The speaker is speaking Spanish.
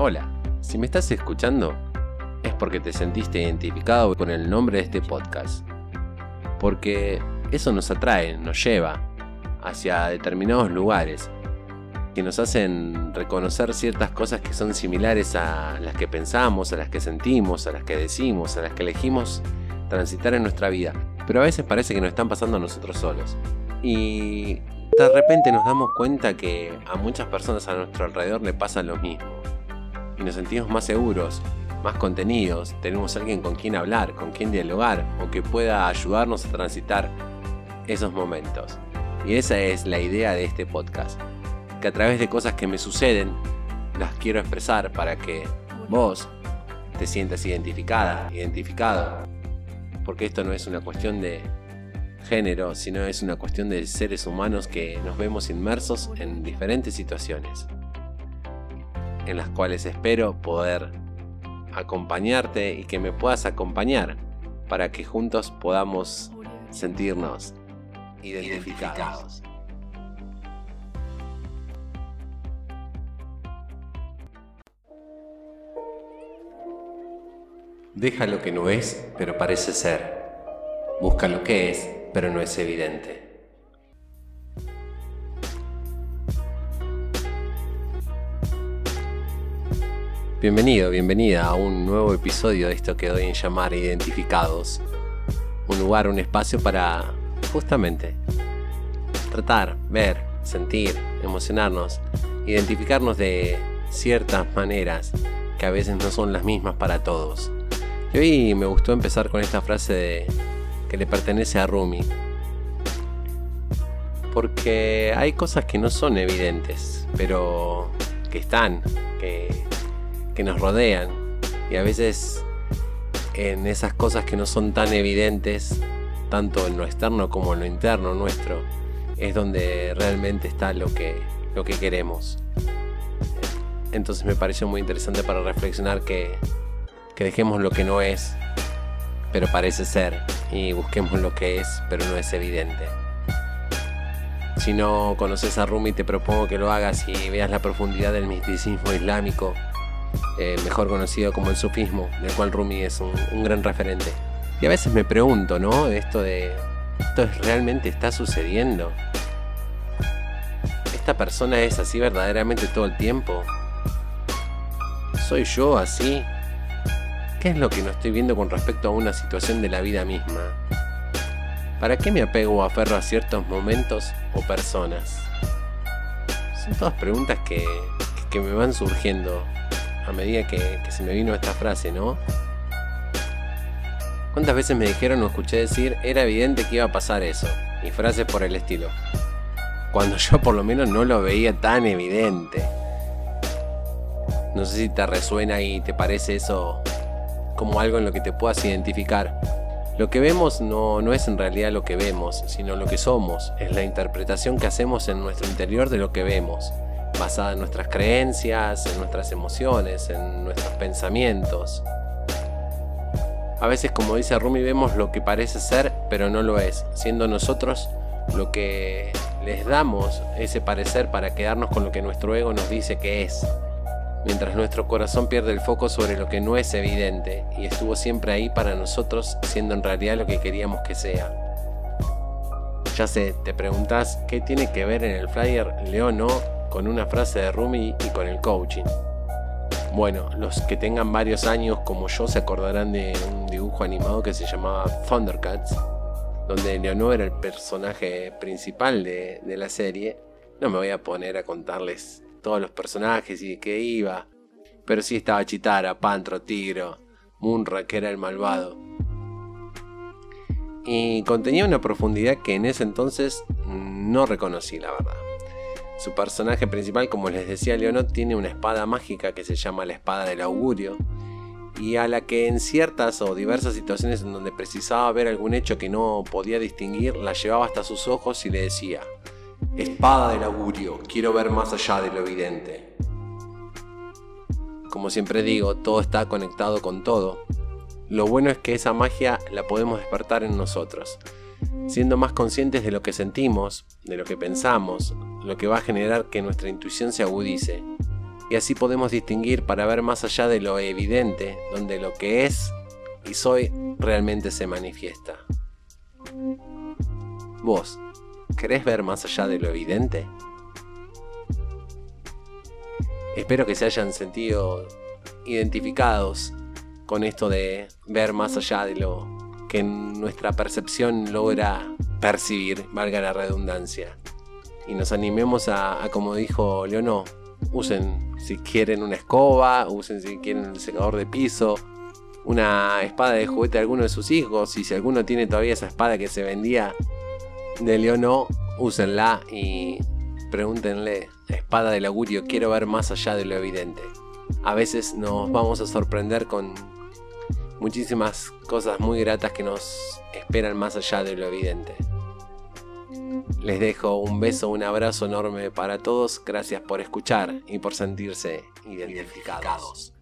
Hola, si me estás escuchando es porque te sentiste identificado con el nombre de este podcast. Porque eso nos atrae, nos lleva hacia determinados lugares que nos hacen reconocer ciertas cosas que son similares a las que pensamos, a las que sentimos, a las que decimos, a las que elegimos transitar en nuestra vida. Pero a veces parece que nos están pasando a nosotros solos. Y de repente nos damos cuenta que a muchas personas a nuestro alrededor le pasa lo mismo y nos sentimos más seguros, más contenidos, tenemos alguien con quien hablar, con quien dialogar o que pueda ayudarnos a transitar esos momentos. Y esa es la idea de este podcast, que a través de cosas que me suceden, las quiero expresar para que vos te sientas identificada, identificado. Porque esto no es una cuestión de género, sino es una cuestión de seres humanos que nos vemos inmersos en diferentes situaciones en las cuales espero poder acompañarte y que me puedas acompañar para que juntos podamos sentirnos identificados. Deja lo que no es, pero parece ser. Busca lo que es, pero no es evidente. Bienvenido, bienvenida a un nuevo episodio de esto que doy en llamar Identificados. Un lugar, un espacio para justamente tratar, ver, sentir, emocionarnos, identificarnos de ciertas maneras que a veces no son las mismas para todos. Y hoy me gustó empezar con esta frase de que le pertenece a Rumi. Porque hay cosas que no son evidentes, pero que están, que que nos rodean. Y a veces en esas cosas que no son tan evidentes, tanto en lo externo como en lo interno nuestro, es donde realmente está lo que, lo que queremos. Entonces me pareció muy interesante para reflexionar que, que dejemos lo que no es, pero parece ser, y busquemos lo que es, pero no es evidente. Si no conoces a Rumi, te propongo que lo hagas y veas la profundidad del misticismo islámico eh, mejor conocido como el sufismo, del cual Rumi es un, gran referente. Y a veces me pregunto, ¿no? Esto de, ¿esto realmente está sucediendo? ¿Esta persona es así verdaderamente todo el tiempo? ¿Soy yo así? ¿Qué es lo que no estoy viendo con respecto a una situación de la vida misma? ¿Para qué me apego o aferro a ciertos momentos o personas? Son todas preguntas que, que me van surgiendo a medida que, se me vino esta frase, ¿no? ¿Cuántas veces me dijeron o escuché decir, era evidente que iba a pasar eso? Y frases por el estilo. Cuando yo por lo menos no lo veía tan evidente. No sé si te resuena y te parece eso como algo en lo que te puedas identificar. Lo que vemos no, no es en realidad lo que vemos, sino lo que somos. Es la interpretación que hacemos en nuestro interior de lo que vemos basada en nuestras creencias, en nuestras emociones, en nuestros pensamientos. A veces, como dice Rumi, vemos lo que parece ser, pero no lo es, siendo nosotros lo que les damos ese parecer para quedarnos con lo que nuestro ego nos dice que es, mientras nuestro corazón pierde el foco sobre lo que no es evidente y estuvo siempre ahí para nosotros, siendo en realidad lo que queríamos que sea. Ya sé, te preguntas qué tiene que ver en el flyer Leo no con una frase de Rumi y con el coaching. Bueno, los que tengan varios años como yo se acordarán de un dibujo animado que se llamaba Thundercats, donde Leonor era el personaje principal de, la serie. No me voy a poner a contarles todos los personajes y qué iba, pero sí estaba Chitara, Pantro, Tigro, Munra, que era el malvado. Y contenía una profundidad que en ese entonces no reconocí, la verdad. Su personaje principal, como les decía Leonot, tiene una espada mágica que se llama la espada del augurio, y a la que en ciertas o diversas situaciones en donde precisaba ver algún hecho que no podía distinguir, la llevaba hasta sus ojos y le decía, Espada del augurio, quiero ver más allá de lo evidente. Como siempre digo, todo está conectado con todo. Lo bueno es que esa magia la podemos despertar en nosotros siendo más conscientes de lo que sentimos, de lo que pensamos, lo que va a generar que nuestra intuición se agudice. y así podemos distinguir para ver más allá de lo evidente, donde lo que es y soy realmente se manifiesta. ¿Vos querés ver más allá de lo evidente? Espero que se hayan sentido identificados con esto de ver más allá de lo que nuestra percepción logra percibir, valga la redundancia. Y nos animemos a, como dijo Leonó, usen si quieren una escoba, usen si quieren un secador de piso, una espada de juguete de alguno de sus hijos, y si alguno tiene todavía esa espada que se vendía de Leonó, úsenla y pregúntenle, espada del augurio, quiero ver más allá de lo evidente. A veces nos vamos a sorprender con muchísimas cosas muy gratas que nos esperan más allá de lo evidente. Les dejo un beso, un abrazo enorme para todos. Gracias por escuchar y por sentirse identificados.